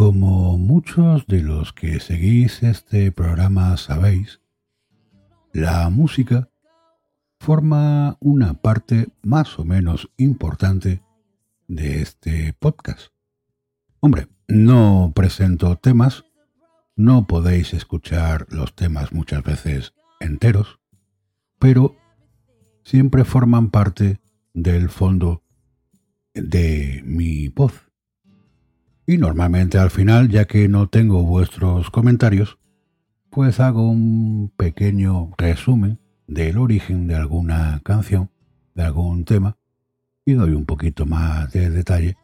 Como muchos de los que seguís este programa sabéis, la música forma una parte más o menos importante de este podcast. Hombre, no presento temas, no podéis escuchar los temas muchas veces enteros, pero siempre forman parte del fondo de mi voz. Y normalmente al final, ya que no tengo vuestros comentarios, pues hago un pequeño resumen del origen de alguna canción, de algún tema, y doy un poquito más de detalle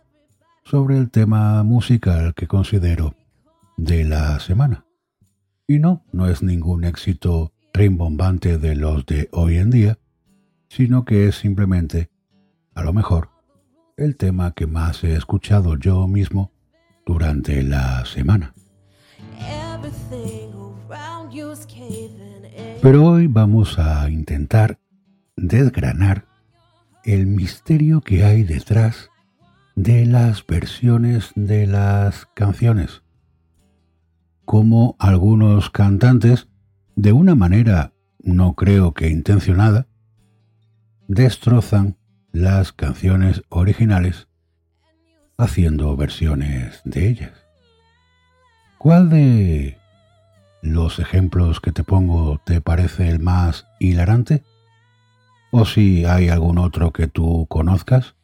sobre el tema musical que considero de la semana. Y no, no es ningún éxito rimbombante de los de hoy en día, sino que es simplemente, a lo mejor, el tema que más he escuchado yo mismo durante la semana. Pero hoy vamos a intentar desgranar el misterio que hay detrás de las versiones de las canciones. Como algunos cantantes, de una manera no creo que intencionada, destrozan las canciones originales haciendo versiones de ellas. ¿Cuál de los ejemplos que te pongo te parece el más hilarante? ¿O si hay algún otro que tú conozcas?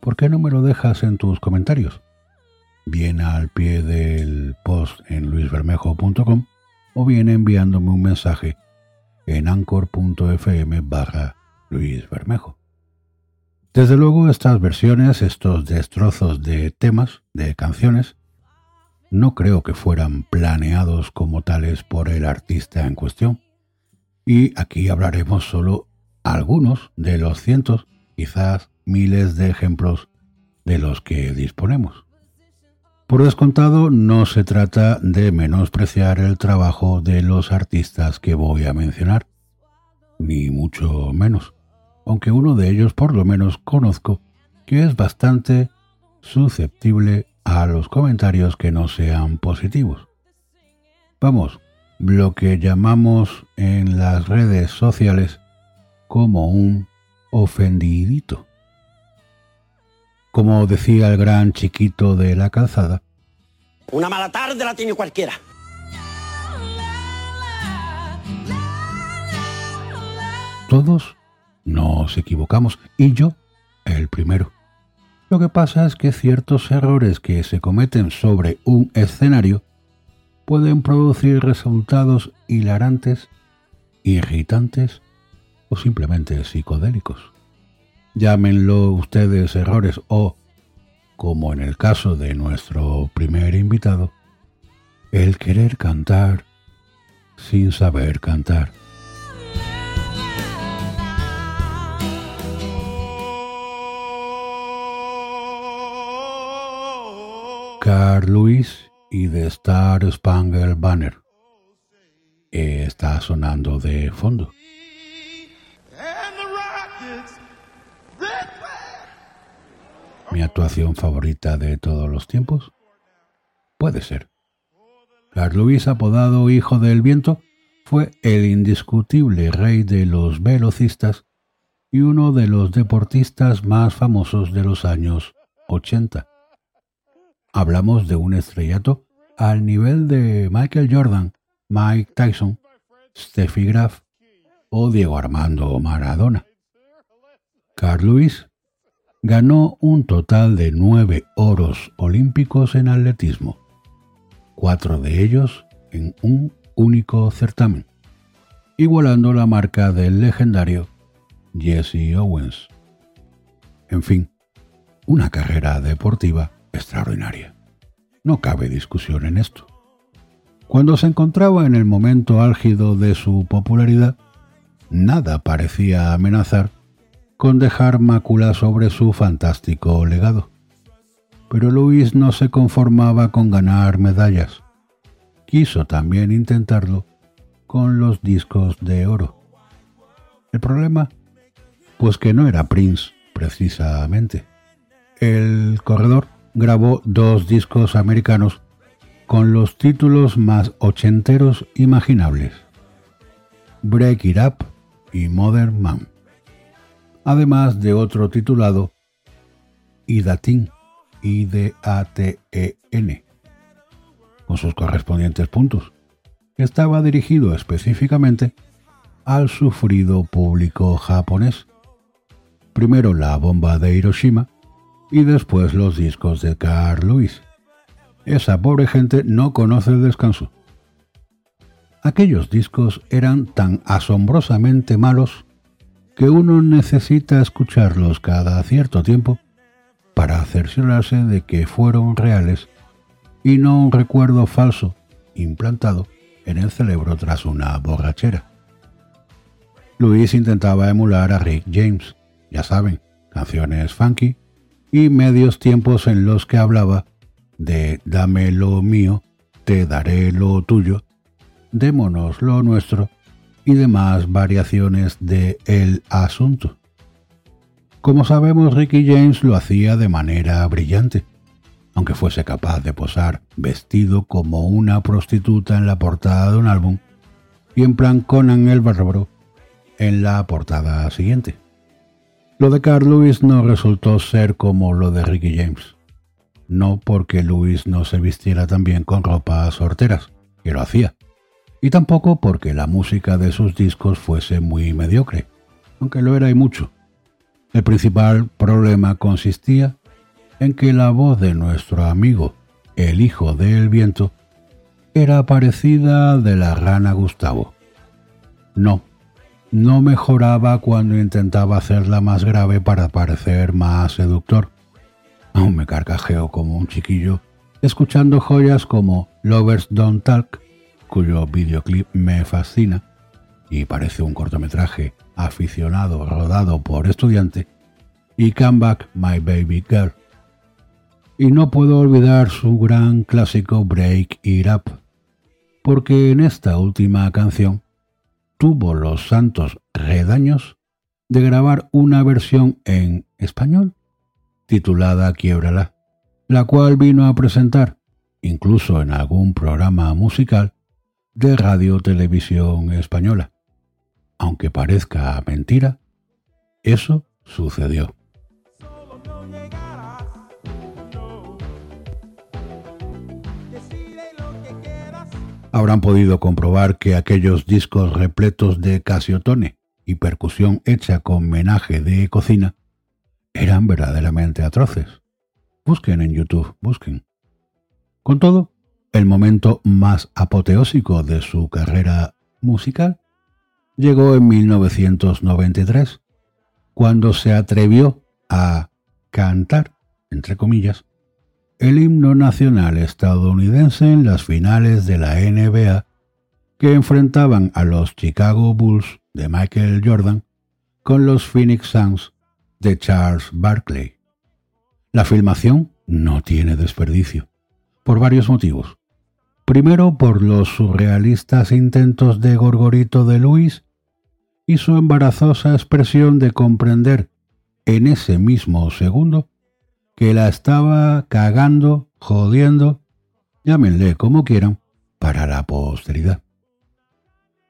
¿Por qué no me lo dejas en tus comentarios? Bien al pie del post en luisbermejo.com o bien enviándome un mensaje en anchor.fm barra luisbermejo. Desde luego estas versiones, estos destrozos de temas, de canciones, no creo que fueran planeados como tales por el artista en cuestión. Y aquí hablaremos solo algunos de los cientos, quizás miles de ejemplos de los que disponemos. Por descontado, no se trata de menospreciar el trabajo de los artistas que voy a mencionar, ni mucho menos aunque uno de ellos por lo menos conozco, que es bastante susceptible a los comentarios que no sean positivos. Vamos, lo que llamamos en las redes sociales como un ofendidito. Como decía el gran chiquito de la calzada, Una mala tarde la tiene cualquiera. todos nos equivocamos y yo el primero. Lo que pasa es que ciertos errores que se cometen sobre un escenario pueden producir resultados hilarantes, irritantes o simplemente psicodélicos. Llámenlo ustedes errores o, como en el caso de nuestro primer invitado, el querer cantar sin saber cantar. Carl Lewis y The Star Spangled Banner. Eh, está sonando de fondo. ¿Mi actuación favorita de todos los tiempos? Puede ser. Carl Lewis, apodado Hijo del Viento, fue el indiscutible rey de los velocistas y uno de los deportistas más famosos de los años 80. Hablamos de un estrellato al nivel de Michael Jordan, Mike Tyson, Steffi Graf o Diego Armando Maradona. Carl Lewis ganó un total de nueve oros olímpicos en atletismo, cuatro de ellos en un único certamen, igualando la marca del legendario Jesse Owens. En fin, una carrera deportiva extraordinaria. No cabe discusión en esto. Cuando se encontraba en el momento álgido de su popularidad, nada parecía amenazar con dejar mácula sobre su fantástico legado. Pero Luis no se conformaba con ganar medallas. Quiso también intentarlo con los discos de oro. El problema, pues que no era Prince, precisamente. El corredor grabó dos discos americanos con los títulos más ochenteros imaginables. Break It Up y Modern Man además de otro titulado IDATIN, I-D-A-T-E-N, con sus correspondientes puntos. Estaba dirigido específicamente al sufrido público japonés. Primero la bomba de Hiroshima y después los discos de Carl Lewis. Esa pobre gente no conoce el descanso. Aquellos discos eran tan asombrosamente malos que uno necesita escucharlos cada cierto tiempo para cerciorarse de que fueron reales y no un recuerdo falso implantado en el cerebro tras una borrachera. Luis intentaba emular a Rick James, ya saben, canciones funky y medios tiempos en los que hablaba de dame lo mío, te daré lo tuyo, démonos lo nuestro y demás variaciones de el asunto. Como sabemos, Ricky James lo hacía de manera brillante, aunque fuese capaz de posar vestido como una prostituta en la portada de un álbum y en plan Conan el Bárbaro en la portada siguiente. Lo de Carl Lewis no resultó ser como lo de Ricky James. No porque Lewis no se vistiera también con ropas horteras, que lo hacía, y tampoco porque la música de sus discos fuese muy mediocre, aunque lo era y mucho. El principal problema consistía en que la voz de nuestro amigo, el hijo del viento, era parecida de la rana Gustavo. No, no mejoraba cuando intentaba hacerla más grave para parecer más seductor. Aún me carcajeo como un chiquillo, escuchando joyas como Lovers Don't Talk cuyo videoclip me fascina y parece un cortometraje aficionado rodado por estudiante, y Come Back My Baby Girl. Y no puedo olvidar su gran clásico Break It Up, porque en esta última canción tuvo los santos redaños de grabar una versión en español titulada Quiebrala, la cual vino a presentar, incluso en algún programa musical, de Radio Televisión Española. Aunque parezca mentira, eso sucedió. Habrán podido comprobar que aquellos discos repletos de casiotone y percusión hecha con menaje de cocina eran verdaderamente atroces. Busquen en YouTube, busquen. Con todo, el momento más apoteósico de su carrera musical llegó en 1993, cuando se atrevió a cantar, entre comillas, el himno nacional estadounidense en las finales de la NBA que enfrentaban a los Chicago Bulls de Michael Jordan con los Phoenix Suns de Charles Barkley. La filmación no tiene desperdicio, por varios motivos. Primero por los surrealistas intentos de Gorgorito de Luis y su embarazosa expresión de comprender en ese mismo segundo que la estaba cagando, jodiendo, llámenle como quieran, para la posteridad.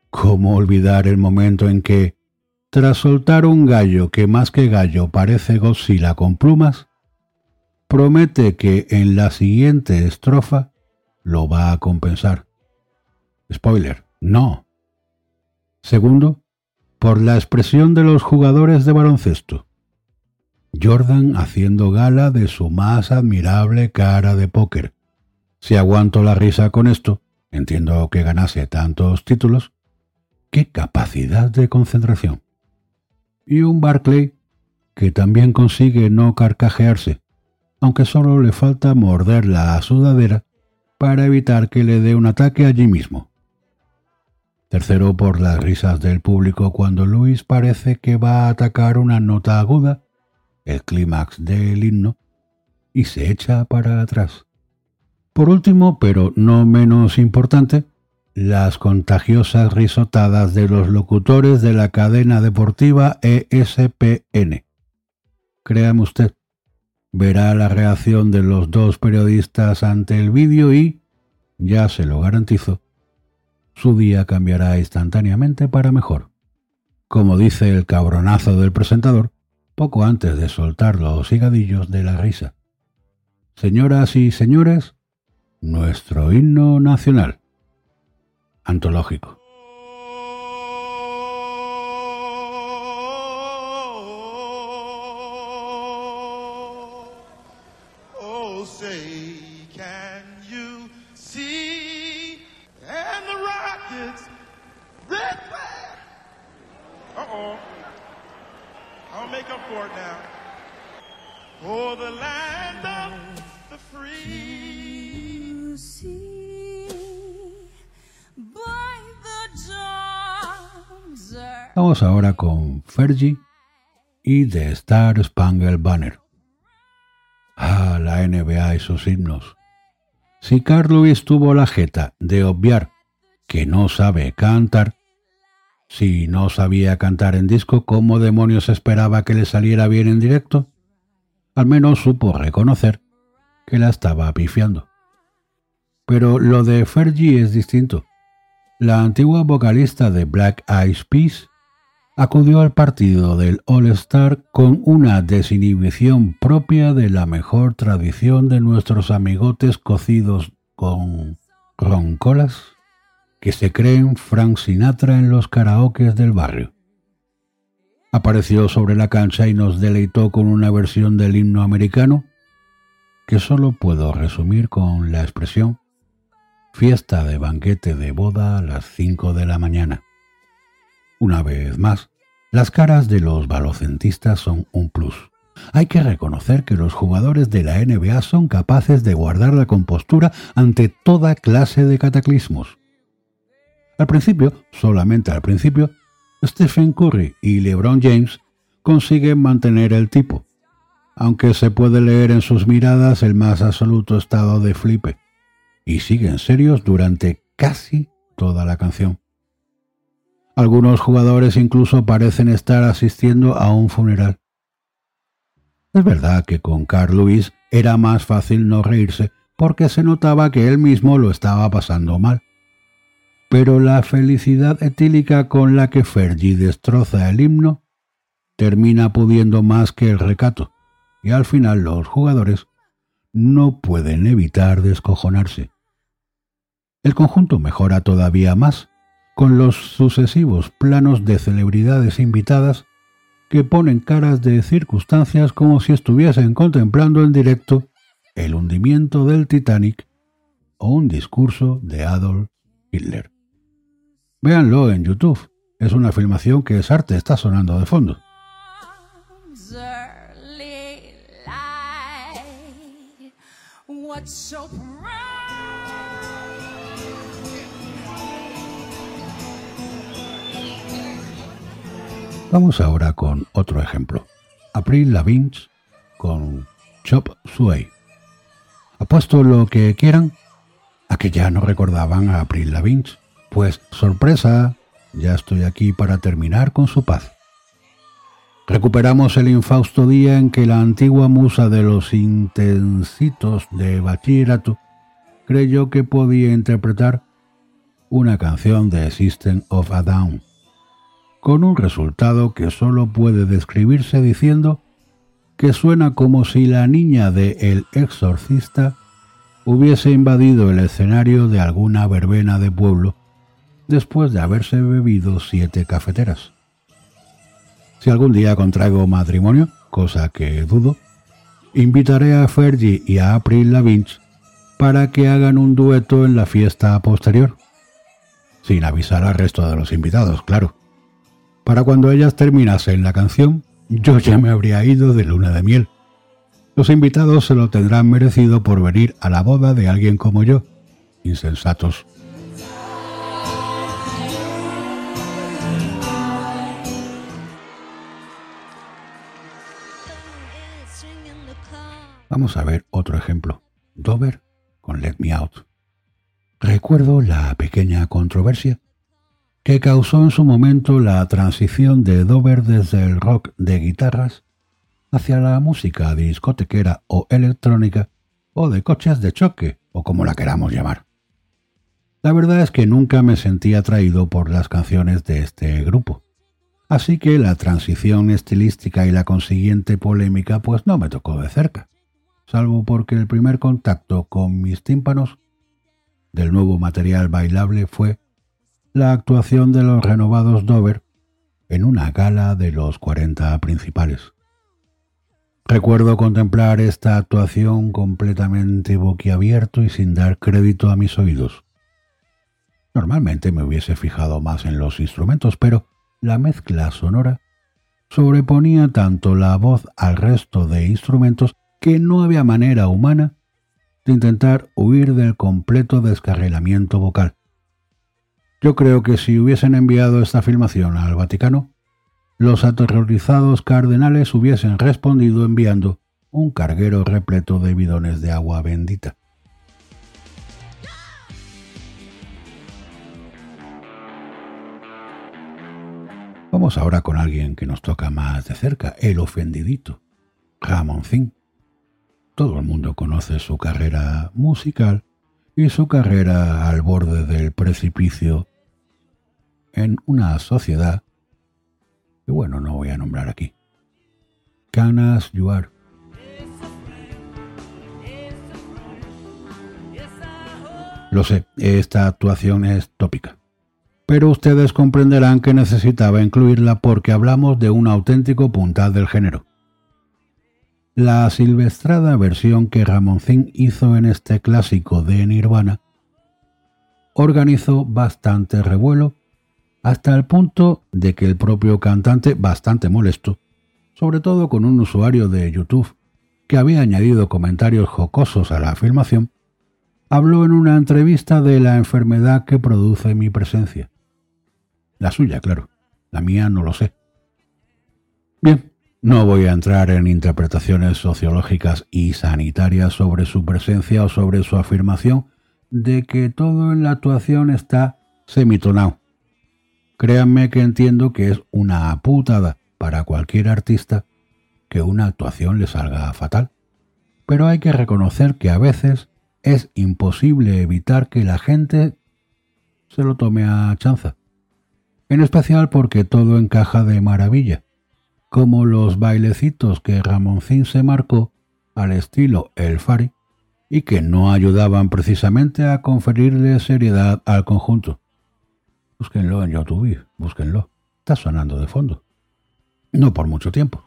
¿Cómo olvidar el momento en que, tras soltar un gallo que más que gallo parece Godzilla con plumas, promete que en la siguiente estrofa lo va a compensar. Spoiler, no. Segundo, por la expresión de los jugadores de baloncesto. Jordan haciendo gala de su más admirable cara de póker. Si aguanto la risa con esto, entiendo que ganase tantos títulos. ¡Qué capacidad de concentración! Y un Barclay que también consigue no carcajearse, aunque solo le falta morder la sudadera para evitar que le dé un ataque allí mismo. Tercero, por las risas del público cuando Luis parece que va a atacar una nota aguda, el clímax del himno, y se echa para atrás. Por último, pero no menos importante, las contagiosas risotadas de los locutores de la cadena deportiva ESPN. Créame usted, verá la reacción de los dos periodistas ante el vídeo y, ya se lo garantizo, su día cambiará instantáneamente para mejor. Como dice el cabronazo del presentador, poco antes de soltar los higadillos de la risa. Señoras y señores, nuestro himno nacional. Antológico. Vamos ahora con Fergie y The Star Spangled Banner. Ah, la NBA y sus himnos. Si Carl Lewis tuvo la jeta de obviar que no sabe cantar, si no sabía cantar en disco, ¿cómo demonios esperaba que le saliera bien en directo? Al menos supo reconocer que la estaba pifiando. Pero lo de Fergie es distinto. La antigua vocalista de Black Eyed Peas acudió al partido del All-Star con una desinhibición propia de la mejor tradición de nuestros amigotes cocidos con roncolas que se creen Frank Sinatra en los karaokes del barrio. Apareció sobre la cancha y nos deleitó con una versión del himno americano que solo puedo resumir con la expresión fiesta de banquete de boda a las 5 de la mañana. Una vez más, las caras de los balocentistas son un plus. Hay que reconocer que los jugadores de la NBA son capaces de guardar la compostura ante toda clase de cataclismos. Al principio, solamente al principio, Stephen Curry y LeBron James consiguen mantener el tipo, aunque se puede leer en sus miradas el más absoluto estado de flipe, y siguen serios durante casi toda la canción. Algunos jugadores incluso parecen estar asistiendo a un funeral. Es verdad que con Carl Lewis era más fácil no reírse porque se notaba que él mismo lo estaba pasando mal. Pero la felicidad etílica con la que Fergie destroza el himno termina pudiendo más que el recato, y al final los jugadores no pueden evitar descojonarse. El conjunto mejora todavía más con los sucesivos planos de celebridades invitadas que ponen caras de circunstancias como si estuviesen contemplando en directo el hundimiento del Titanic o un discurso de Adolf Hitler. Véanlo en YouTube, es una filmación que es arte, está sonando de fondo. Vamos ahora con otro ejemplo. April Lavigne con Chop Suey. Apuesto lo que quieran a que ya no recordaban a April Lavigne. Pues sorpresa, ya estoy aquí para terminar con su paz. Recuperamos el infausto día en que la antigua musa de los intensitos de bachillerato creyó que podía interpretar una canción de System of a Down con un resultado que solo puede describirse diciendo que suena como si la niña de El Exorcista hubiese invadido el escenario de alguna verbena de pueblo después de haberse bebido siete cafeteras. Si algún día contraigo matrimonio, cosa que dudo, invitaré a Fergie y a April Lavigne para que hagan un dueto en la fiesta posterior, sin avisar al resto de los invitados, claro. Para cuando ellas terminasen la canción, yo ya me habría ido de luna de miel. Los invitados se lo tendrán merecido por venir a la boda de alguien como yo, insensatos. Vamos a ver otro ejemplo. Dover con Let Me Out. Recuerdo la pequeña controversia que causó en su momento la transición de Dover desde el rock de guitarras hacia la música discotequera o electrónica o de coches de choque o como la queramos llamar. La verdad es que nunca me sentí atraído por las canciones de este grupo. Así que la transición estilística y la consiguiente polémica pues no me tocó de cerca, salvo porque el primer contacto con mis tímpanos del nuevo material bailable fue la actuación de los renovados Dover en una gala de los 40 principales. Recuerdo contemplar esta actuación completamente boquiabierto y sin dar crédito a mis oídos. Normalmente me hubiese fijado más en los instrumentos, pero la mezcla sonora sobreponía tanto la voz al resto de instrumentos que no había manera humana de intentar huir del completo descarrilamiento vocal. Yo creo que si hubiesen enviado esta filmación al Vaticano, los aterrorizados cardenales hubiesen respondido enviando un carguero repleto de bidones de agua bendita. Vamos ahora con alguien que nos toca más de cerca, el ofendidito, Ramoncín. Todo el mundo conoce su carrera musical y su carrera al borde del precipicio en una sociedad que bueno, no voy a nombrar aquí. Canas Yuar. Lo sé, esta actuación es tópica. Pero ustedes comprenderán que necesitaba incluirla porque hablamos de un auténtico puntal del género. La silvestrada versión que Ramoncín hizo en este clásico de Nirvana organizó bastante revuelo hasta el punto de que el propio cantante, bastante molesto, sobre todo con un usuario de YouTube que había añadido comentarios jocosos a la filmación, habló en una entrevista de la enfermedad que produce mi presencia. La suya, claro. La mía no lo sé. Bien, no voy a entrar en interpretaciones sociológicas y sanitarias sobre su presencia o sobre su afirmación de que todo en la actuación está semitonado. Créanme que entiendo que es una putada para cualquier artista que una actuación le salga fatal. Pero hay que reconocer que a veces es imposible evitar que la gente se lo tome a chanza. En especial porque todo encaja de maravilla, como los bailecitos que Ramoncín se marcó al estilo El Fari y que no ayudaban precisamente a conferirle seriedad al conjunto. Búsquenlo en YouTube, búsquenlo. Está sonando de fondo. No por mucho tiempo.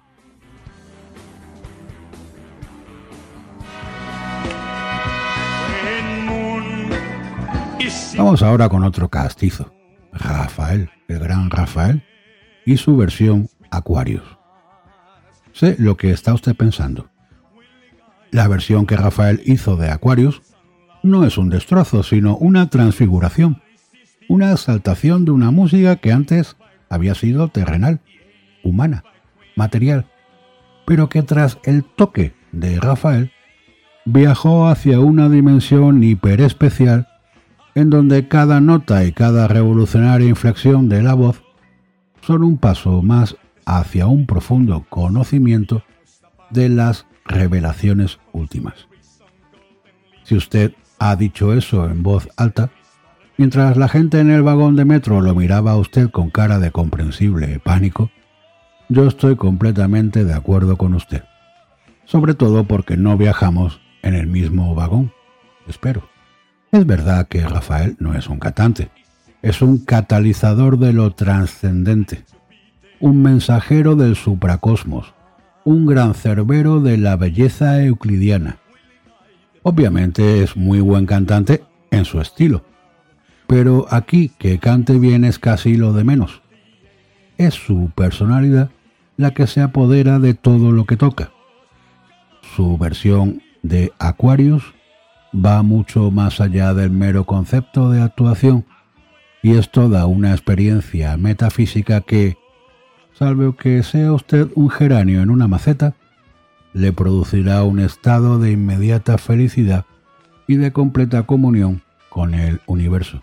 Vamos ahora con otro castizo. Rafael, el gran Rafael, y su versión Aquarius. Sé lo que está usted pensando. La versión que Rafael hizo de Aquarius no es un destrozo, sino una transfiguración una exaltación de una música que antes había sido terrenal, humana, material, pero que tras el toque de Rafael viajó hacia una dimensión hiperespecial en donde cada nota y cada revolucionaria inflexión de la voz son un paso más hacia un profundo conocimiento de las revelaciones últimas. Si usted ha dicho eso en voz alta, Mientras la gente en el vagón de metro lo miraba a usted con cara de comprensible pánico, yo estoy completamente de acuerdo con usted. Sobre todo porque no viajamos en el mismo vagón, espero. Es verdad que Rafael no es un cantante, es un catalizador de lo trascendente, un mensajero del supracosmos, un gran cerbero de la belleza euclidiana. Obviamente es muy buen cantante en su estilo, pero aquí que cante bien es casi lo de menos. Es su personalidad la que se apodera de todo lo que toca. Su versión de Aquarius va mucho más allá del mero concepto de actuación y es toda una experiencia metafísica que, salvo que sea usted un geranio en una maceta, le producirá un estado de inmediata felicidad y de completa comunión con el universo.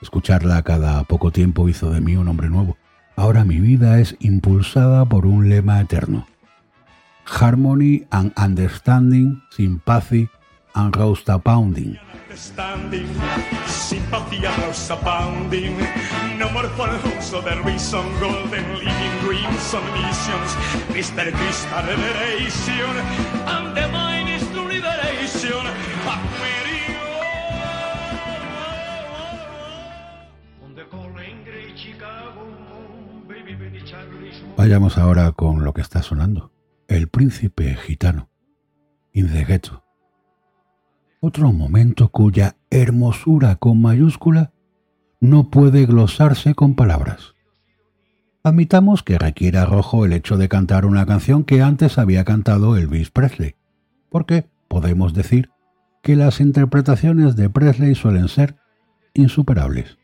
Escucharla cada poco tiempo hizo de mí un hombre nuevo. Ahora mi vida es impulsada por un lema eterno. Harmony and Understanding, Sympathy and Pounding. Understanding, sympathy and rose abounding. No more false of the reason, golden living dreams on missions. Mr. Crystal revelation, and the mind is to liberation. Vayamos ahora con lo que está sonando. El príncipe gitano. In the ghetto. Otro momento cuya hermosura con mayúscula no puede glosarse con palabras. Admitamos que requiere arrojo el hecho de cantar una canción que antes había cantado Elvis Presley, porque podemos decir que las interpretaciones de Presley suelen ser insuperables.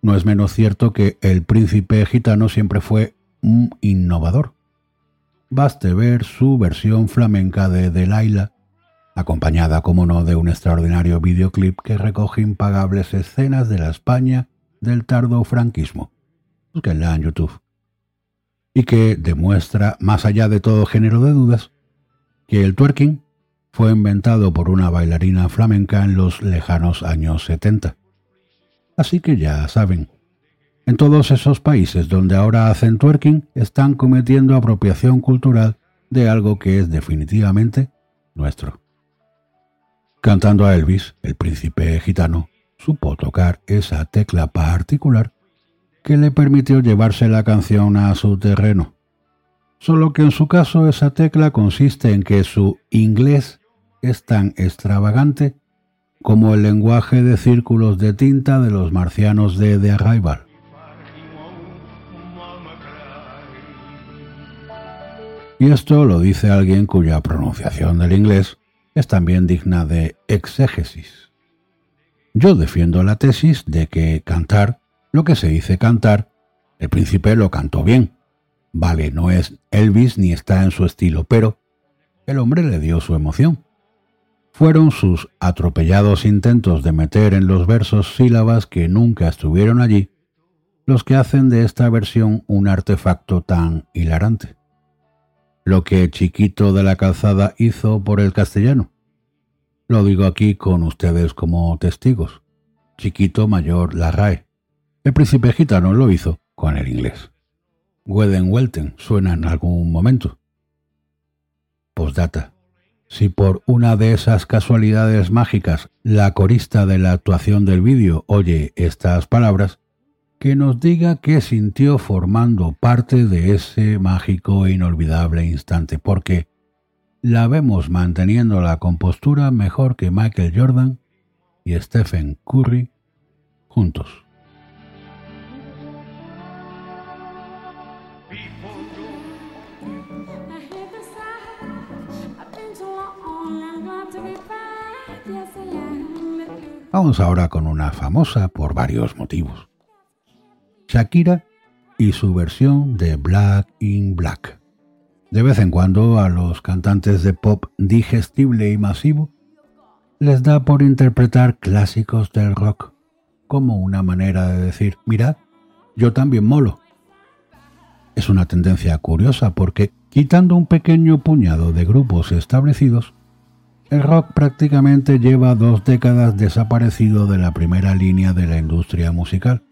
No es menos cierto que el príncipe gitano siempre fue un innovador. Baste ver su versión flamenca de Delilah, acompañada, como no, de un extraordinario videoclip que recoge impagables escenas de la España del tardo franquismo. En YouTube. Y que demuestra, más allá de todo género de dudas, que el twerking fue inventado por una bailarina flamenca en los lejanos años 70. Así que ya saben, en todos esos países donde ahora hacen twerking están cometiendo apropiación cultural de algo que es definitivamente nuestro. Cantando a Elvis, el príncipe gitano supo tocar esa tecla particular que le permitió llevarse la canción a su terreno. Solo que en su caso esa tecla consiste en que su inglés es tan extravagante como el lenguaje de círculos de tinta de los marcianos de The Arrival. Y esto lo dice alguien cuya pronunciación del inglés es también digna de exégesis. Yo defiendo la tesis de que cantar, lo que se dice cantar, el príncipe lo cantó bien. Vale, no es Elvis ni está en su estilo, pero el hombre le dio su emoción. Fueron sus atropellados intentos de meter en los versos sílabas que nunca estuvieron allí los que hacen de esta versión un artefacto tan hilarante lo que Chiquito de la Calzada hizo por el castellano. Lo digo aquí con ustedes como testigos. Chiquito Mayor la RAE. El príncipe gitano lo hizo con el inglés. Weden Welten suena en algún momento. Postdata. Si por una de esas casualidades mágicas la corista de la actuación del vídeo oye estas palabras, que nos diga qué sintió formando parte de ese mágico e inolvidable instante, porque la vemos manteniendo la compostura mejor que Michael Jordan y Stephen Curry juntos. Vamos ahora con una famosa por varios motivos. Shakira y su versión de Black in Black. De vez en cuando a los cantantes de pop digestible y masivo les da por interpretar clásicos del rock como una manera de decir, mirad, yo también molo. Es una tendencia curiosa porque, quitando un pequeño puñado de grupos establecidos, el rock prácticamente lleva dos décadas desaparecido de la primera línea de la industria musical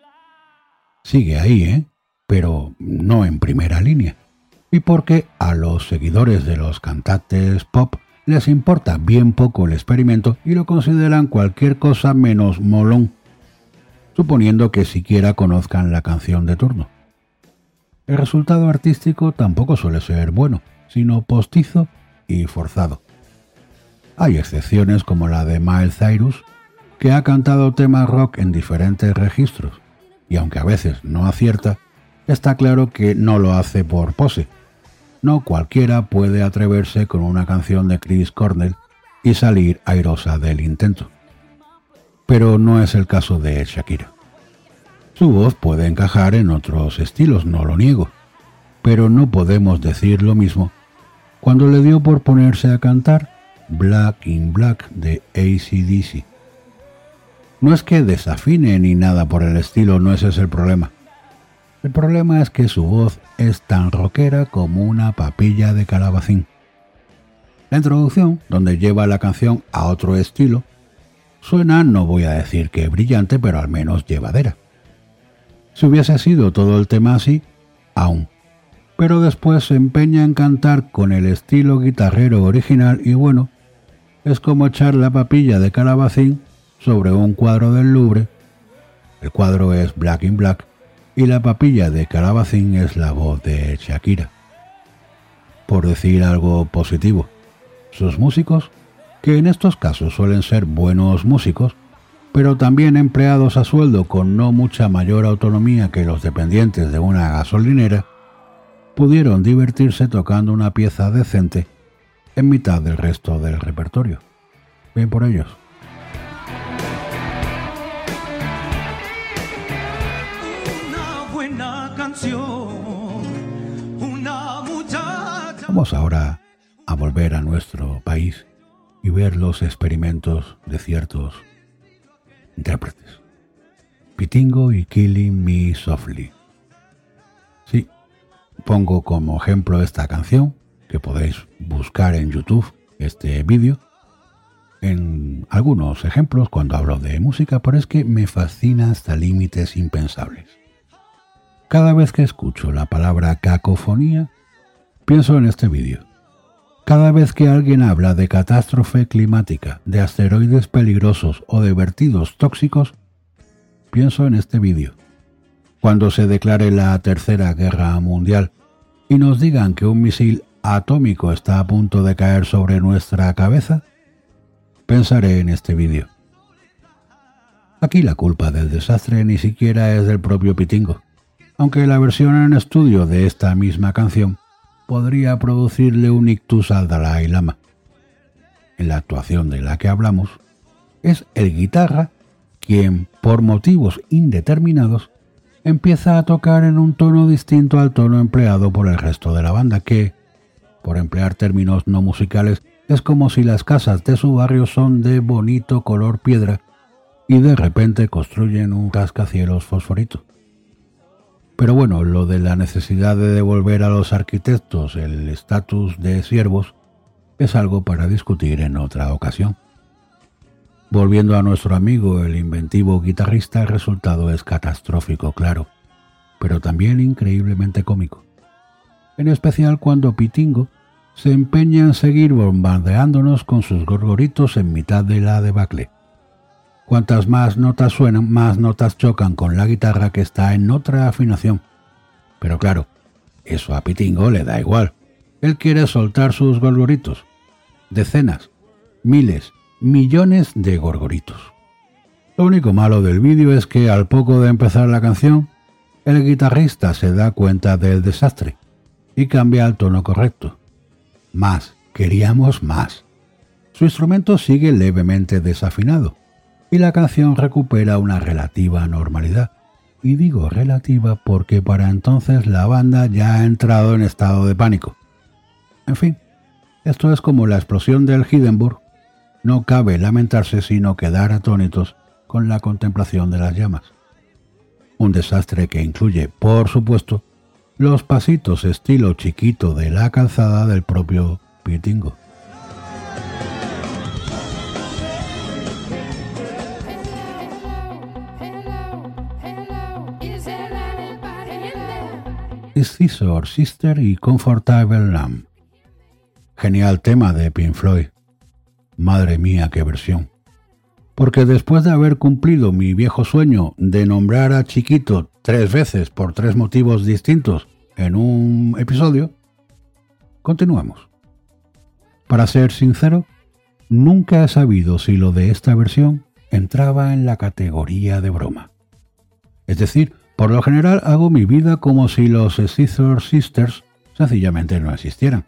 sigue ahí, ¿eh? pero no en primera línea. Y porque a los seguidores de los cantantes pop les importa bien poco el experimento y lo consideran cualquier cosa menos molón, suponiendo que siquiera conozcan la canción de turno. El resultado artístico tampoco suele ser bueno, sino postizo y forzado. Hay excepciones como la de Miles Cyrus, que ha cantado temas rock en diferentes registros, y aunque a veces no acierta, está claro que no lo hace por pose. No cualquiera puede atreverse con una canción de Chris Cornell y salir airosa del intento. Pero no es el caso de Shakira. Su voz puede encajar en otros estilos, no lo niego, pero no podemos decir lo mismo cuando le dio por ponerse a cantar Black in Black de ACDC. No es que desafine ni nada por el estilo, no ese es el problema. El problema es que su voz es tan rockera como una papilla de calabacín. La introducción, donde lleva la canción a otro estilo, suena, no voy a decir que brillante, pero al menos llevadera. Si hubiese sido todo el tema así, aún. Pero después se empeña en cantar con el estilo guitarrero original y bueno, es como echar la papilla de calabacín sobre un cuadro del Louvre. El cuadro es Black in Black y la papilla de calabacín es la voz de Shakira. Por decir algo positivo, sus músicos, que en estos casos suelen ser buenos músicos, pero también empleados a sueldo con no mucha mayor autonomía que los dependientes de una gasolinera, pudieron divertirse tocando una pieza decente en mitad del resto del repertorio. Bien por ellos. Canción. Vamos ahora a volver a nuestro país y ver los experimentos de ciertos intérpretes. Pitingo y Killing Me Softly. Sí, pongo como ejemplo esta canción, que podéis buscar en YouTube este vídeo, en algunos ejemplos cuando hablo de música, pero es que me fascina hasta límites impensables. Cada vez que escucho la palabra cacofonía, pienso en este vídeo. Cada vez que alguien habla de catástrofe climática, de asteroides peligrosos o de vertidos tóxicos, pienso en este vídeo. Cuando se declare la Tercera Guerra Mundial y nos digan que un misil atómico está a punto de caer sobre nuestra cabeza, pensaré en este vídeo. Aquí la culpa del desastre ni siquiera es del propio Pitingo, aunque la versión en estudio de esta misma canción podría producirle un ictus al Dalai Lama. En la actuación de la que hablamos, es el guitarra quien, por motivos indeterminados, empieza a tocar en un tono distinto al tono empleado por el resto de la banda, que, por emplear términos no musicales, es como si las casas de su barrio son de bonito color piedra y de repente construyen un rascacielos fosforito. Pero bueno, lo de la necesidad de devolver a los arquitectos el estatus de siervos es algo para discutir en otra ocasión. Volviendo a nuestro amigo, el inventivo guitarrista, el resultado es catastrófico, claro, pero también increíblemente cómico. En especial cuando Pitingo se empeña en seguir bombardeándonos con sus gorgoritos en mitad de la debacle. Cuantas más notas suenan, más notas chocan con la guitarra que está en otra afinación. Pero claro, eso a Pitingo le da igual. Él quiere soltar sus gorgoritos. Decenas, miles, millones de gorgoritos. Lo único malo del vídeo es que al poco de empezar la canción, el guitarrista se da cuenta del desastre y cambia al tono correcto. Más, queríamos más. Su instrumento sigue levemente desafinado y la canción recupera una relativa normalidad. Y digo relativa porque para entonces la banda ya ha entrado en estado de pánico. En fin, esto es como la explosión del Hindenburg. No cabe lamentarse sino quedar atónitos con la contemplación de las llamas. Un desastre que incluye, por supuesto, los pasitos estilo chiquito de la calzada del propio Pitingo. Scissor Sister y Comfortable Lamb. Genial tema de Pink Floyd. Madre mía, qué versión. Porque después de haber cumplido mi viejo sueño de nombrar a Chiquito tres veces por tres motivos distintos en un episodio, continuamos. Para ser sincero, nunca he sabido si lo de esta versión entraba en la categoría de broma. Es decir, por lo general hago mi vida como si los Scissor Sisters sencillamente no existieran.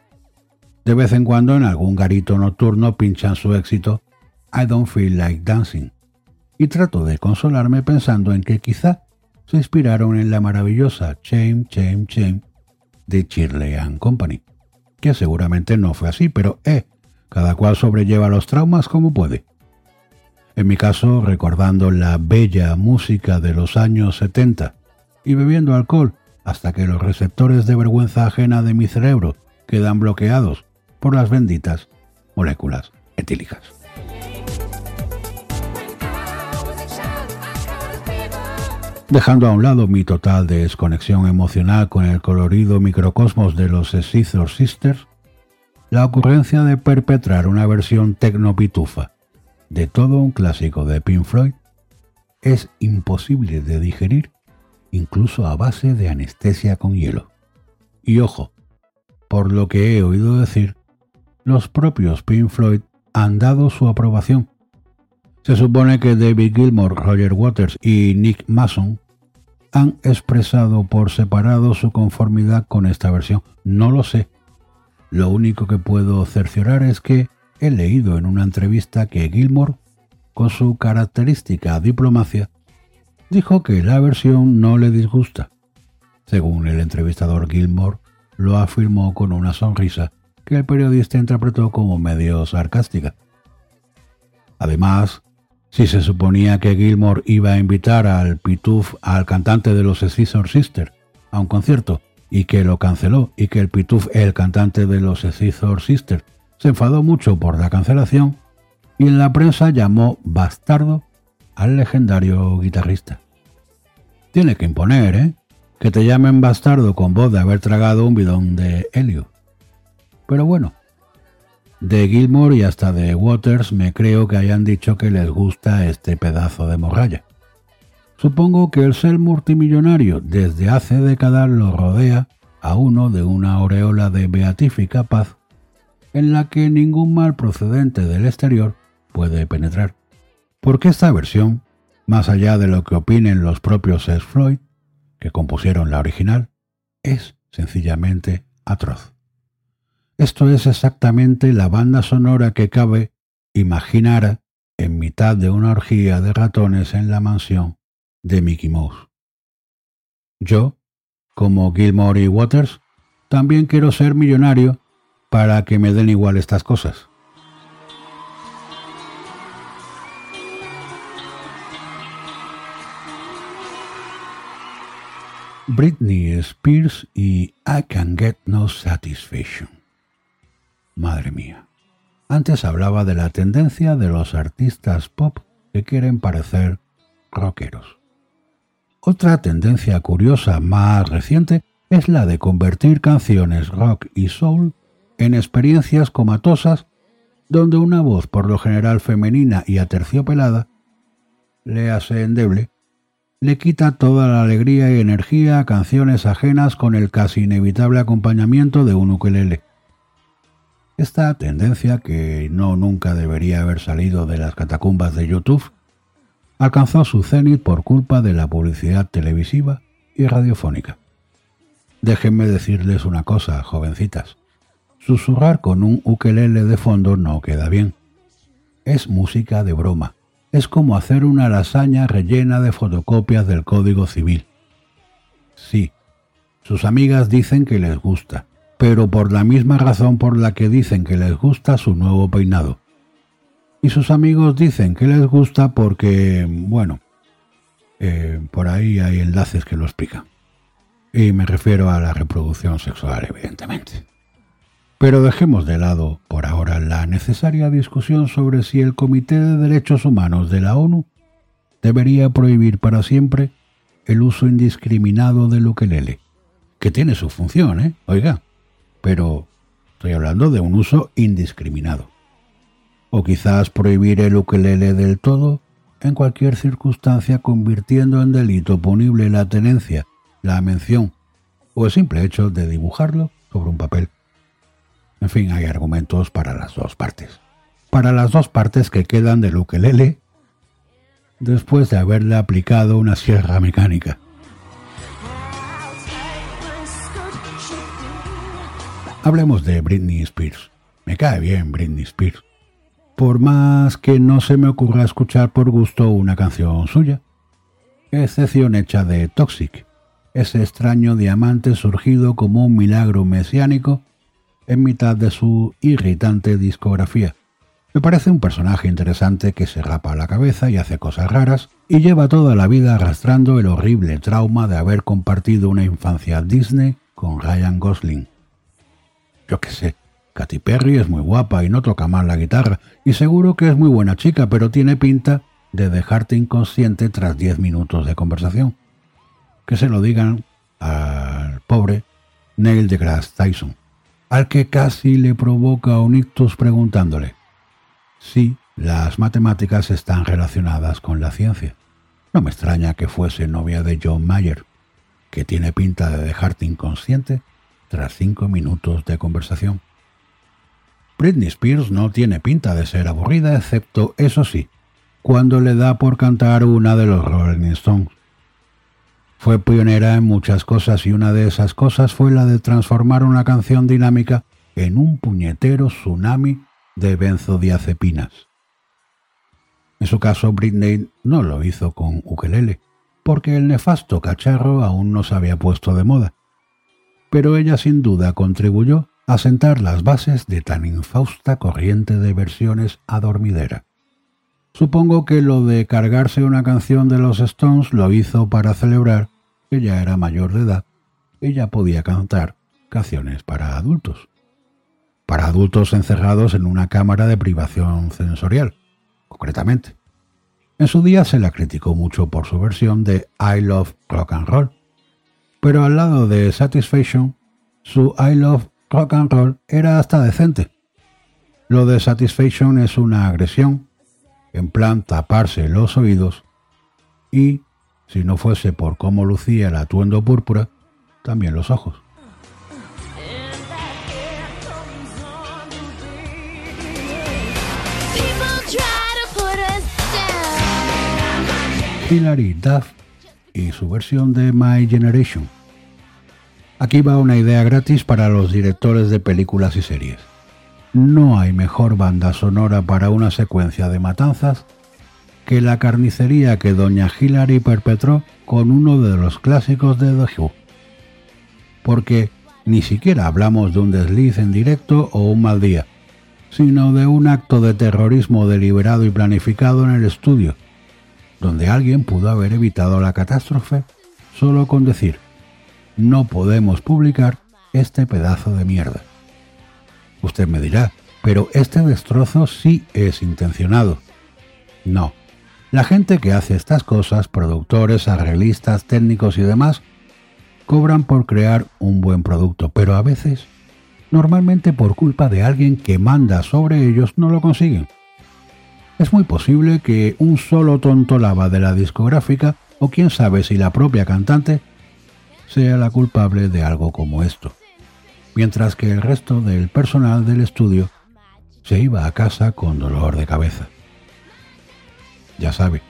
De vez en cuando en algún garito nocturno pinchan su éxito I Don't Feel Like Dancing y trato de consolarme pensando en que quizá se inspiraron en la maravillosa Shame, Shame, Shame de Shirley and Company, que seguramente no fue así, pero eh, cada cual sobrelleva los traumas como puede. En mi caso, recordando la bella música de los años 70 y bebiendo alcohol hasta que los receptores de vergüenza ajena de mi cerebro quedan bloqueados por las benditas moléculas etílicas. Dejando a un lado mi total desconexión emocional con el colorido microcosmos de los Scissor Sisters, la ocurrencia de perpetrar una versión tecnopitufa de todo un clásico de Pink Floyd es imposible de digerir incluso a base de anestesia con hielo. Y ojo, por lo que he oído decir, los propios Pink Floyd han dado su aprobación. Se supone que David Gilmour, Roger Waters y Nick Mason han expresado por separado su conformidad con esta versión. No lo sé. Lo único que puedo cerciorar es que he leído en una entrevista que Gilmour, con su característica diplomacia, dijo que la versión no le disgusta. Según el entrevistador Gilmour, lo afirmó con una sonrisa que el periodista interpretó como medio sarcástica. Además, si se suponía que Gilmour iba a invitar al Pituf, al cantante de los Scissor Sisters, a un concierto y que lo canceló y que el Pituf, el cantante de los Scissor Sisters, se enfadó mucho por la cancelación y en la prensa llamó bastardo al legendario guitarrista. Tiene que imponer, ¿eh? Que te llamen bastardo con voz de haber tragado un bidón de helio. Pero bueno, de Gilmore y hasta de Waters me creo que hayan dicho que les gusta este pedazo de morralla. Supongo que el ser multimillonario desde hace décadas lo rodea a uno de una aureola de beatífica paz en la que ningún mal procedente del exterior puede penetrar. Porque esta versión, más allá de lo que opinen los propios ex Floyd, que compusieron la original, es sencillamente atroz. Esto es exactamente la banda sonora que cabe imaginar en mitad de una orgía de ratones en la mansión de Mickey Mouse. Yo, como Gilmore y Waters, también quiero ser millonario para que me den igual estas cosas. Britney Spears y I Can Get No Satisfaction. Madre mía. Antes hablaba de la tendencia de los artistas pop que quieren parecer rockeros. Otra tendencia curiosa más reciente es la de convertir canciones rock y soul en experiencias comatosas donde una voz por lo general femenina y aterciopelada, le hace endeble, le quita toda la alegría y energía a canciones ajenas con el casi inevitable acompañamiento de un ukelele. Esta tendencia, que no nunca debería haber salido de las catacumbas de YouTube, alcanzó su cenit por culpa de la publicidad televisiva y radiofónica. Déjenme decirles una cosa, jovencitas. Susurrar con un ukelele de fondo no queda bien. Es música de broma. Es como hacer una lasaña rellena de fotocopias del Código Civil. Sí, sus amigas dicen que les gusta, pero por la misma razón por la que dicen que les gusta su nuevo peinado. Y sus amigos dicen que les gusta porque, bueno, eh, por ahí hay enlaces que lo explican. Y me refiero a la reproducción sexual, evidentemente. Pero dejemos de lado por ahora la necesaria discusión sobre si el Comité de Derechos Humanos de la ONU debería prohibir para siempre el uso indiscriminado del ukelele, que tiene su función, ¿eh? Oiga, pero estoy hablando de un uso indiscriminado. O quizás prohibir el ukelele del todo en cualquier circunstancia convirtiendo en delito punible la tenencia, la mención o el simple hecho de dibujarlo sobre un papel. En fin, hay argumentos para las dos partes. Para las dos partes que quedan del ukelele después de haberle aplicado una sierra mecánica. Hablemos de Britney Spears, Me cae bien Britney Spears. Por más que no se me ocurra escuchar por gusto una canción suya. Excepción hecha de Toxic, ese extraño diamante surgido como un milagro mesiánico en mitad de su irritante discografía. Me parece un personaje interesante que se rapa la cabeza y hace cosas raras y lleva toda la vida arrastrando el horrible trauma de haber compartido una infancia Disney con Ryan Gosling. Yo qué sé, Katy Perry es muy guapa y no toca mal la guitarra y seguro que es muy buena chica, pero tiene pinta de dejarte inconsciente tras diez minutos de conversación. Que se lo digan al pobre Neil deGrasse Tyson, al que casi le provoca un ictus preguntándole si las matemáticas están relacionadas con la ciencia. No me extraña que fuese novia de John Mayer, que tiene pinta de dejarte inconsciente tras cinco minutos de conversación. Britney Spears no tiene pinta de ser aburrida, excepto, eso sí, cuando le da por cantar una de los Rolling Stones. Fue pionera en muchas cosas y una de esas cosas fue la de transformar una canción dinámica en un puñetero tsunami de benzodiazepinas. En su caso, Britney no lo hizo con ukelele, porque el nefasto cacharro aún no se había puesto de moda. Pero ella sin duda contribuyó a sentar las bases de tan infausta corriente de versiones adormidera. Supongo que lo de cargarse una canción de los Stones lo hizo para celebrar que ya era mayor de edad y ya podía cantar canciones para adultos. Para adultos encerrados en una cámara de privación sensorial, concretamente. En su día se la criticó mucho por su versión de I Love Rock and Roll, pero al lado de Satisfaction, su I Love rock and roll era hasta decente. Lo de Satisfaction es una agresión, en plan taparse los oídos, y, si no fuese por cómo lucía el atuendo púrpura, también los ojos. Hilary Duff y su versión de My Generation Aquí va una idea gratis para los directores de películas y series. No hay mejor banda sonora para una secuencia de matanzas que la carnicería que doña Hillary perpetró con uno de los clásicos de The Who. Porque ni siquiera hablamos de un desliz en directo o un mal día, sino de un acto de terrorismo deliberado y planificado en el estudio, donde alguien pudo haber evitado la catástrofe solo con decir no podemos publicar este pedazo de mierda. Usted me dirá, pero este destrozo sí es intencionado. No. La gente que hace estas cosas, productores, arreglistas, técnicos y demás, cobran por crear un buen producto, pero a veces, normalmente por culpa de alguien que manda sobre ellos, no lo consiguen. Es muy posible que un solo tonto lava de la discográfica, o quién sabe si la propia cantante, sea la culpable de algo como esto, mientras que el resto del personal del estudio se iba a casa con dolor de cabeza. Ya sabe,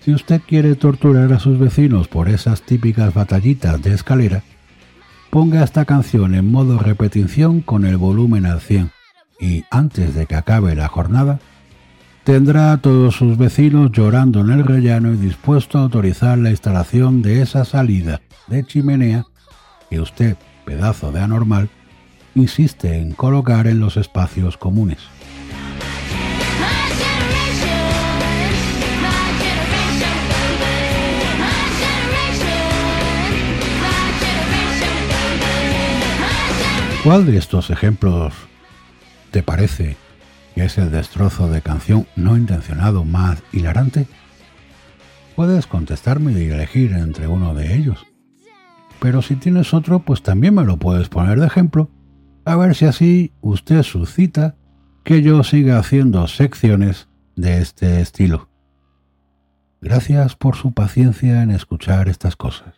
si usted quiere torturar a sus vecinos por esas típicas batallitas de escalera, ponga esta canción en modo repetición con el volumen al 100 y antes de que acabe la jornada, tendrá a todos sus vecinos llorando en el rellano y dispuesto a autorizar la instalación de esa salida de chimenea que usted, pedazo de anormal, insiste en colocar en los espacios comunes. ¿Cuál de estos ejemplos te parece que es el destrozo de canción no intencionado más hilarante? Puedes contestarme y elegir entre uno de ellos pero si tienes otro, pues también me lo puedes poner de ejemplo, a ver si así usted suscita que yo siga haciendo secciones de este estilo. Gracias por su paciencia en escuchar estas cosas.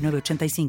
906985.